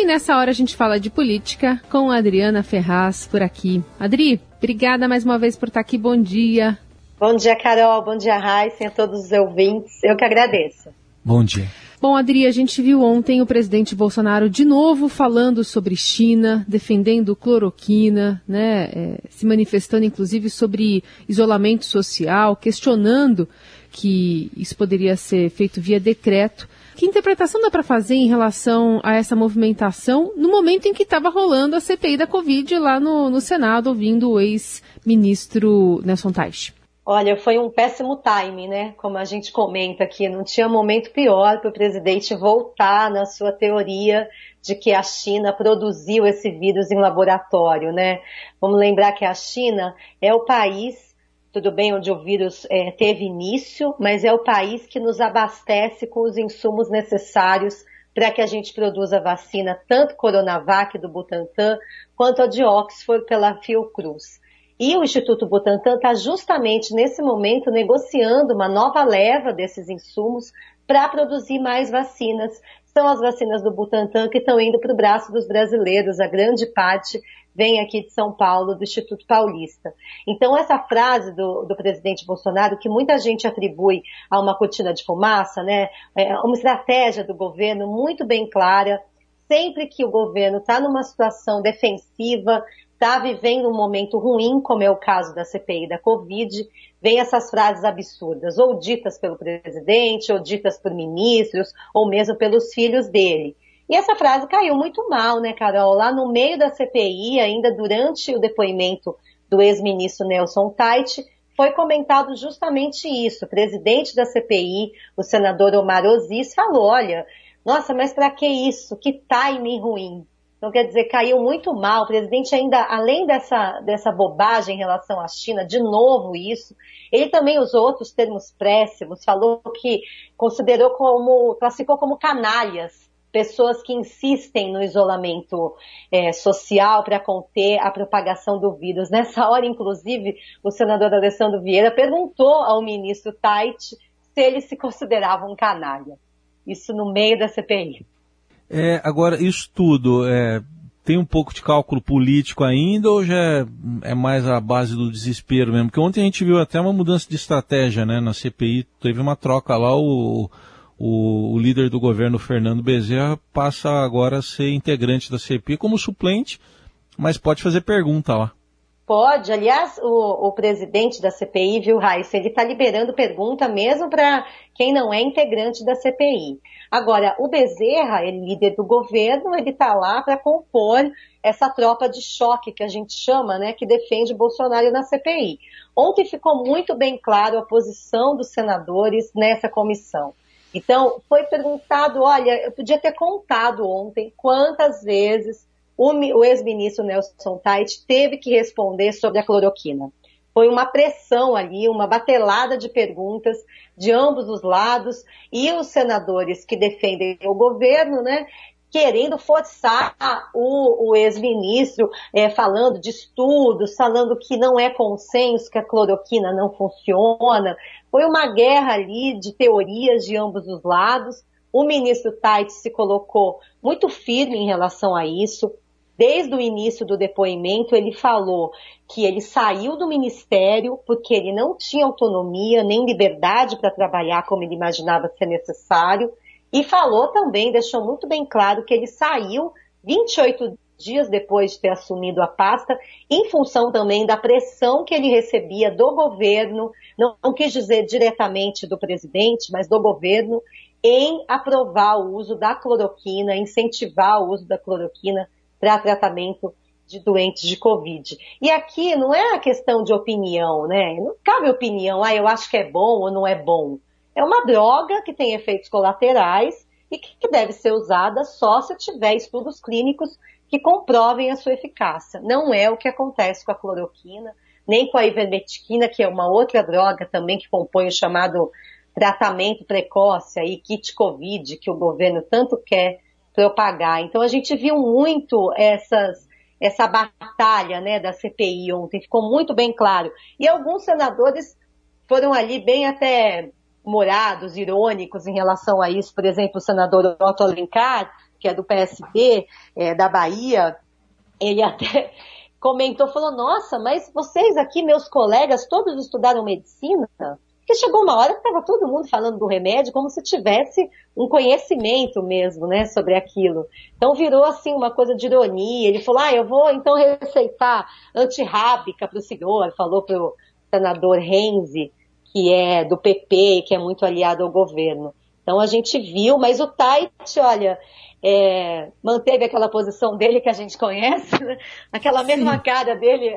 E nessa hora a gente fala de política com a Adriana Ferraz por aqui. Adri, obrigada mais uma vez por estar aqui. Bom dia. Bom dia, Carol. Bom dia, Raíssa a todos os ouvintes. Eu que agradeço. Bom dia. Bom, Adri, a gente viu ontem o presidente Bolsonaro de novo falando sobre China, defendendo cloroquina, né, é, se manifestando inclusive sobre isolamento social, questionando que isso poderia ser feito via decreto. Que interpretação dá para fazer em relação a essa movimentação no momento em que estava rolando a CPI da Covid lá no, no Senado, ouvindo o ex-ministro Nelson Teich? Olha, foi um péssimo time, né? Como a gente comenta aqui, não tinha momento pior para o presidente voltar na sua teoria de que a China produziu esse vírus em laboratório, né? Vamos lembrar que a China é o país, tudo bem, onde o vírus é, teve início, mas é o país que nos abastece com os insumos necessários para que a gente produza vacina, tanto Coronavac do Butantan, quanto a de Oxford pela Fiocruz. E o Instituto Butantan está justamente nesse momento negociando uma nova leva desses insumos para produzir mais vacinas. São as vacinas do Butantan que estão indo para o braço dos brasileiros, a grande parte vem aqui de São Paulo, do Instituto Paulista. Então, essa frase do, do, presidente Bolsonaro, que muita gente atribui a uma cortina de fumaça, né, é uma estratégia do governo muito bem clara. Sempre que o governo está numa situação defensiva, está vivendo um momento ruim, como é o caso da CPI da Covid, vem essas frases absurdas, ou ditas pelo presidente, ou ditas por ministros, ou mesmo pelos filhos dele. E essa frase caiu muito mal, né, Carol? Lá no meio da CPI, ainda durante o depoimento do ex-ministro Nelson Tait, foi comentado justamente isso. O presidente da CPI, o senador Omar Oziz, falou: olha, nossa, mas para que isso? Que timing ruim. Então, quer dizer, caiu muito mal. O presidente ainda, além dessa, dessa bobagem em relação à China, de novo isso, ele também usou outros termos préssimos, falou que considerou como, classificou como canalhas pessoas que insistem no isolamento é, social para conter a propagação do vírus. Nessa hora, inclusive, o senador Alessandro Vieira perguntou ao ministro Tait se ele se considerava um canalha. Isso no meio da CPI. É, agora, isso tudo é, tem um pouco de cálculo político ainda ou já é, é, mais a base do desespero mesmo? Porque ontem a gente viu até uma mudança de estratégia né, na CPI, teve uma troca lá, o, o, o líder do governo, Fernando Bezerra, passa agora a ser integrante da CPI como suplente, mas pode fazer pergunta lá. Pode, aliás, o, o presidente da CPI, viu, Raíssa, ele está liberando pergunta mesmo para quem não é integrante da CPI. Agora, o Bezerra, ele líder do governo, ele está lá para compor essa tropa de choque que a gente chama, né, que defende Bolsonaro na CPI. Ontem ficou muito bem claro a posição dos senadores nessa comissão. Então, foi perguntado, olha, eu podia ter contado ontem quantas vezes o, ex-ministro Nelson Tait teve que responder sobre a cloroquina. Foi uma pressão ali, uma batelada de perguntas de ambos os lados e os senadores que defendem o governo, né, querendo forçar o, o ex-ministro, é, falando de estudos, falando que não é consenso, que a cloroquina não funciona. Foi uma guerra ali de teorias de ambos os lados. O ministro Tait se colocou muito firme em relação a isso. Desde o início do depoimento, ele falou que ele saiu do ministério porque ele não tinha autonomia nem liberdade para trabalhar como ele imaginava ser necessário. E falou também, deixou muito bem claro que ele saiu 28 dias depois de ter assumido a pasta, em função também da pressão que ele recebia do governo, não, não quis dizer diretamente do presidente, mas do governo, em aprovar o uso da cloroquina, incentivar o uso da cloroquina para tratamento de doentes de Covid. E aqui não é a questão de opinião, né? Não cabe opinião, ah, eu acho que é bom ou não é bom. É uma droga que tem efeitos colaterais e que deve ser usada só se tiver estudos clínicos que comprovem a sua eficácia. Não é o que acontece com a cloroquina, nem com a ivermectina, que é uma outra droga também que compõe o chamado tratamento precoce aí, kit COVID, que o governo tanto quer propagar. Então a gente viu muito essas, essa batalha né, da CPI ontem, ficou muito bem claro. E alguns senadores foram ali bem até morados, irônicos em relação a isso. Por exemplo, o senador Otto Alencar que é do PSB, é, da Bahia, ele até comentou, falou, nossa, mas vocês aqui, meus colegas, todos estudaram medicina? Porque chegou uma hora que estava todo mundo falando do remédio como se tivesse um conhecimento mesmo, né, sobre aquilo. Então virou assim uma coisa de ironia. Ele falou, ah, eu vou então receitar antirrábica para o senhor, falou para o senador Renzi, que é do PP, que é muito aliado ao governo. Então a gente viu, mas o Tait, olha, é, manteve aquela posição dele que a gente conhece, né? aquela mesma Sim. cara dele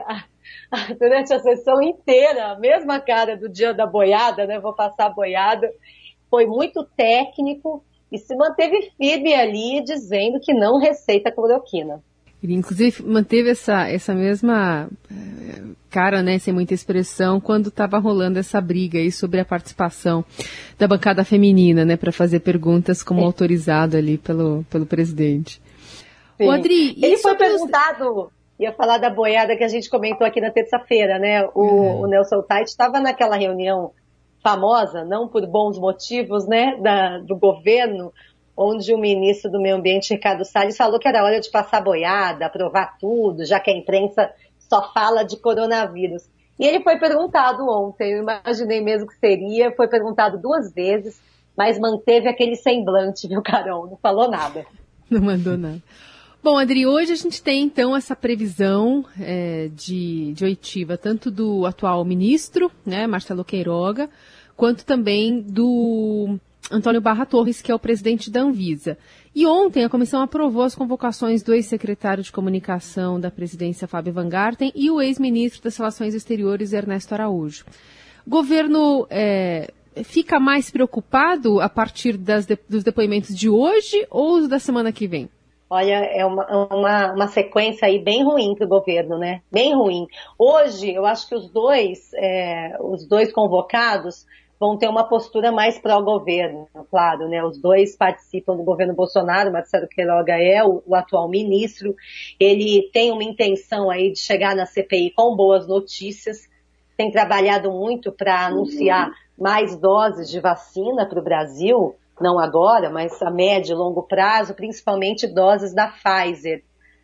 durante a sessão inteira, a mesma cara do dia da boiada, né? Vou passar a boiada. Foi muito técnico e se manteve firme ali, dizendo que não receita cloroquina. Ele, inclusive, manteve essa, essa mesma eh, cara, né, sem muita expressão, quando estava rolando essa briga aí sobre a participação da bancada feminina, né, para fazer perguntas como é. autorizado ali pelo, pelo presidente. Sim. O Adri, Ele foi perguntado, ia falar da boiada que a gente comentou aqui na terça-feira, né, o, uhum. o Nelson Tait estava naquela reunião famosa, não por bons motivos, né, da, do governo, onde o ministro do Meio Ambiente, Ricardo Salles, falou que era hora de passar boiada, aprovar tudo, já que a imprensa só fala de coronavírus. E ele foi perguntado ontem, eu imaginei mesmo que seria, foi perguntado duas vezes, mas manteve aquele semblante, viu, Carol? Não falou nada. Não mandou nada. Bom, Adri, hoje a gente tem então essa previsão é, de, de oitiva, tanto do atual ministro, né, Marcelo Queiroga, quanto também do Antônio Barra Torres, que é o presidente da Anvisa. E ontem a comissão aprovou as convocações do ex-secretário de comunicação da presidência, Fábio Van Garten, e o ex-ministro das Relações Exteriores, Ernesto Araújo. O governo é, fica mais preocupado a partir de, dos depoimentos de hoje ou da semana que vem? Olha, é uma, uma, uma sequência aí bem ruim para o governo, né? Bem ruim. Hoje, eu acho que os dois, é, os dois convocados vão ter uma postura mais pró-governo, claro, né? Os dois participam do governo Bolsonaro, Marcelo Queiroga é o, o, atual ministro, ele tem uma intenção aí de chegar na CPI com boas notícias, tem trabalhado muito para anunciar mais doses de vacina para o Brasil, não agora, mas a médio e longo prazo, principalmente doses da Pfizer.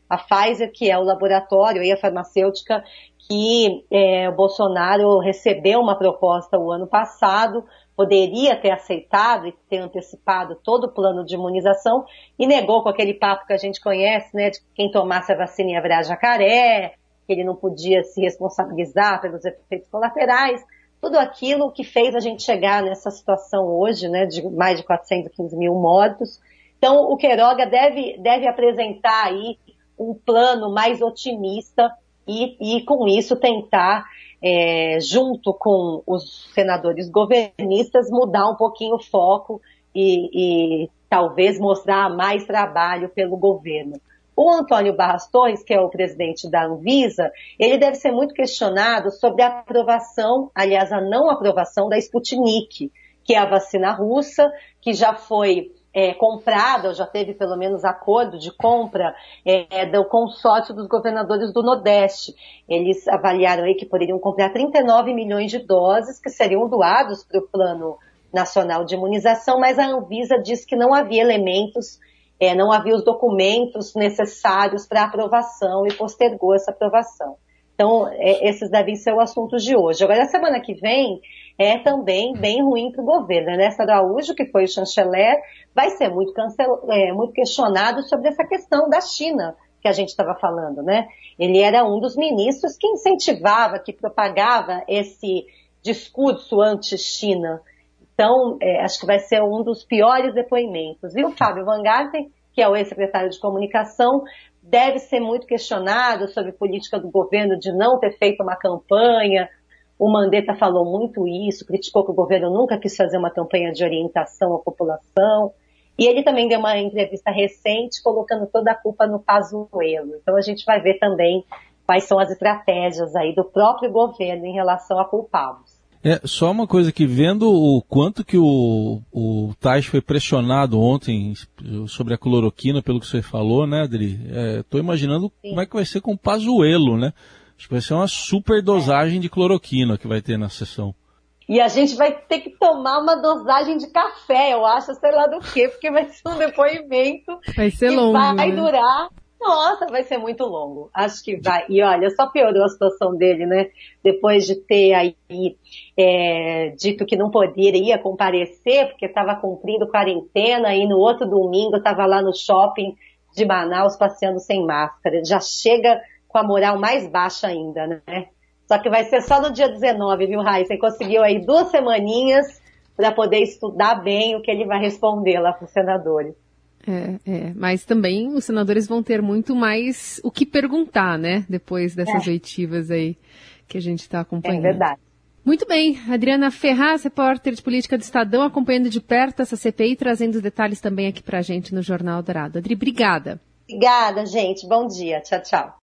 A Pfizer, que é o laboratório e a farmacêutica que é, o Bolsonaro recebeu uma proposta o ano passado, poderia ter aceitado e ter antecipado todo o plano de imunização e negou com aquele papo que a gente conhece, né, de que quem tomasse a vacina ia virar jacaré, que ele não podia se responsabilizar pelos efeitos colaterais, tudo aquilo que fez a gente chegar nessa situação hoje, né, de mais de 415 mil mortos. Então, o Queiroga deve, deve apresentar aí um plano mais otimista e, e com isso tentar, é, junto com os senadores governistas, mudar um pouquinho o foco e, e talvez mostrar mais trabalho pelo governo. O Antônio Barras Torres, que é o presidente da Anvisa, ele deve ser muito questionado sobre a aprovação, aliás, a não aprovação da Sputnik, que é a vacina russa, que já foi é, comprada, ou já teve pelo menos acordo de compra é, do consórcio dos governadores do Nordeste. Eles avaliaram aí que poderiam comprar 39 milhões de doses que seriam doados para o Plano Nacional de Imunização, mas a Anvisa disse que não havia elementos, é, não havia os documentos necessários para aprovação e postergou essa aprovação. Então, é, esses devem ser o assunto de hoje. Agora, a semana que vem, é também bem ruim para o governo. Ernesto Araújo, que foi o chanceler, vai ser muito, cancel... é, muito questionado sobre essa questão da China que a gente estava falando, né? Ele era um dos ministros que incentivava, que propagava esse discurso anti-China. Então, é, acho que vai ser um dos piores depoimentos. E o Fábio Van Garten, que é o ex-secretário de comunicação, deve ser muito questionado sobre política do governo de não ter feito uma campanha o Mandetta falou muito isso, criticou que o governo nunca quis fazer uma campanha de orientação à população. E ele também deu uma entrevista recente colocando toda a culpa no Pazuello. Então a gente vai ver também quais são as estratégias aí do próprio governo em relação a culpados. É, só uma coisa que vendo o quanto que o, o Tais foi pressionado ontem sobre a cloroquina, pelo que você falou, né, Adri? Estou é, imaginando Sim. como é que vai ser com o Pazuello, né? Acho que vai ser uma super dosagem de cloroquina que vai ter na sessão. E a gente vai ter que tomar uma dosagem de café, eu acho, sei lá do quê, porque vai ser um depoimento vai ser que longo, vai né? durar. Nossa, vai ser muito longo. Acho que vai. E olha, só piorou a situação dele, né? Depois de ter aí é, dito que não poderia comparecer, porque estava cumprindo quarentena, e no outro domingo estava lá no shopping de Manaus passeando sem máscara. Já chega com a moral mais baixa ainda, né? Só que vai ser só no dia 19, viu, Raíssa? Você conseguiu aí duas semaninhas para poder estudar bem o que ele vai responder lá para os senadores. É, é, mas também os senadores vão ter muito mais o que perguntar, né? Depois dessas é. oitivas aí que a gente está acompanhando. É verdade. Muito bem, Adriana Ferraz, repórter de política do Estadão, acompanhando de perto essa CPI, trazendo os detalhes também aqui para a gente no Jornal Dourado. Adri, obrigada. Obrigada, gente. Bom dia. Tchau, tchau.